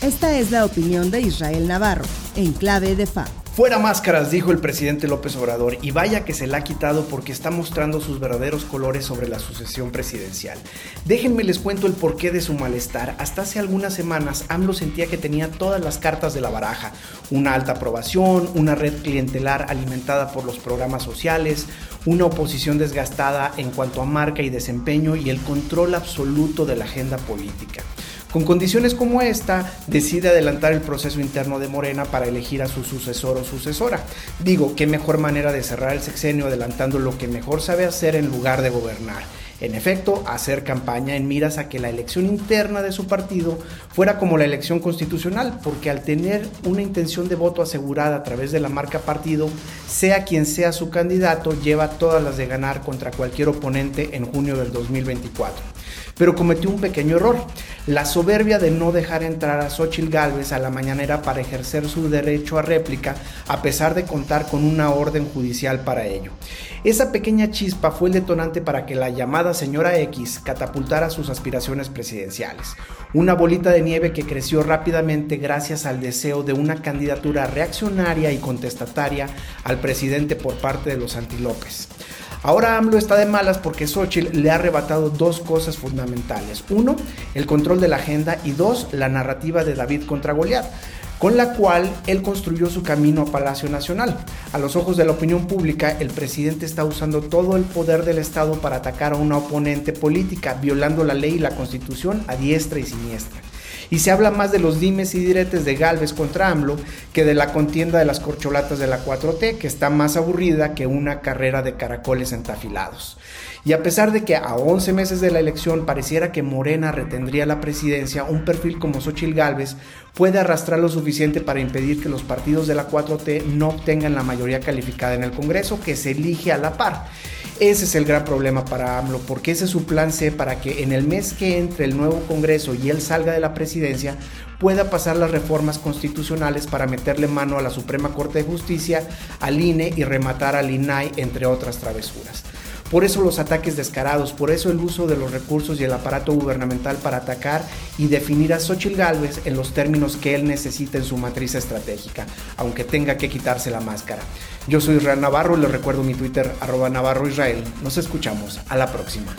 Esta es la opinión de Israel Navarro, en clave de FA. Fuera máscaras, dijo el presidente López Obrador, y vaya que se la ha quitado porque está mostrando sus verdaderos colores sobre la sucesión presidencial. Déjenme les cuento el porqué de su malestar. Hasta hace algunas semanas AMLO sentía que tenía todas las cartas de la baraja. Una alta aprobación, una red clientelar alimentada por los programas sociales, una oposición desgastada en cuanto a marca y desempeño y el control absoluto de la agenda política. Con condiciones como esta, decide adelantar el proceso interno de Morena para elegir a su sucesor o sucesora. Digo, qué mejor manera de cerrar el sexenio adelantando lo que mejor sabe hacer en lugar de gobernar. En efecto, hacer campaña en miras a que la elección interna de su partido fuera como la elección constitucional, porque al tener una intención de voto asegurada a través de la marca partido, sea quien sea su candidato, lleva todas las de ganar contra cualquier oponente en junio del 2024 pero cometió un pequeño error, la soberbia de no dejar entrar a Xochitl Gálvez a la mañanera para ejercer su derecho a réplica, a pesar de contar con una orden judicial para ello. Esa pequeña chispa fue el detonante para que la llamada señora X catapultara sus aspiraciones presidenciales, una bolita de nieve que creció rápidamente gracias al deseo de una candidatura reaccionaria y contestataria al presidente por parte de los antilópez. Ahora AMLO está de malas porque Xochitl le ha arrebatado dos cosas fundamentales. Uno, el control de la agenda y dos, la narrativa de David contra Goliat con la cual él construyó su camino a Palacio Nacional. A los ojos de la opinión pública, el presidente está usando todo el poder del Estado para atacar a una oponente política, violando la ley y la constitución a diestra y siniestra y se habla más de los dimes y diretes de Galvez contra AMLO que de la contienda de las corcholatas de la 4T, que está más aburrida que una carrera de caracoles entafilados. Y a pesar de que a 11 meses de la elección pareciera que Morena retendría la presidencia, un perfil como Xochitl Galvez puede arrastrar lo suficiente para impedir que los partidos de la 4T no obtengan la mayoría calificada en el Congreso, que se elige a la par. Ese es el gran problema para AMLO, porque ese es su plan C para que en el mes que entre el nuevo Congreso y él salga de la presidencia, pueda pasar las reformas constitucionales para meterle mano a la Suprema Corte de Justicia, al INE y rematar al INAI, entre otras travesuras. Por eso los ataques descarados, por eso el uso de los recursos y el aparato gubernamental para atacar y definir a Xochitl Gálvez en los términos que él necesita en su matriz estratégica, aunque tenga que quitarse la máscara. Yo soy Israel Navarro y les recuerdo mi Twitter arroba Navarro Israel. Nos escuchamos. A la próxima.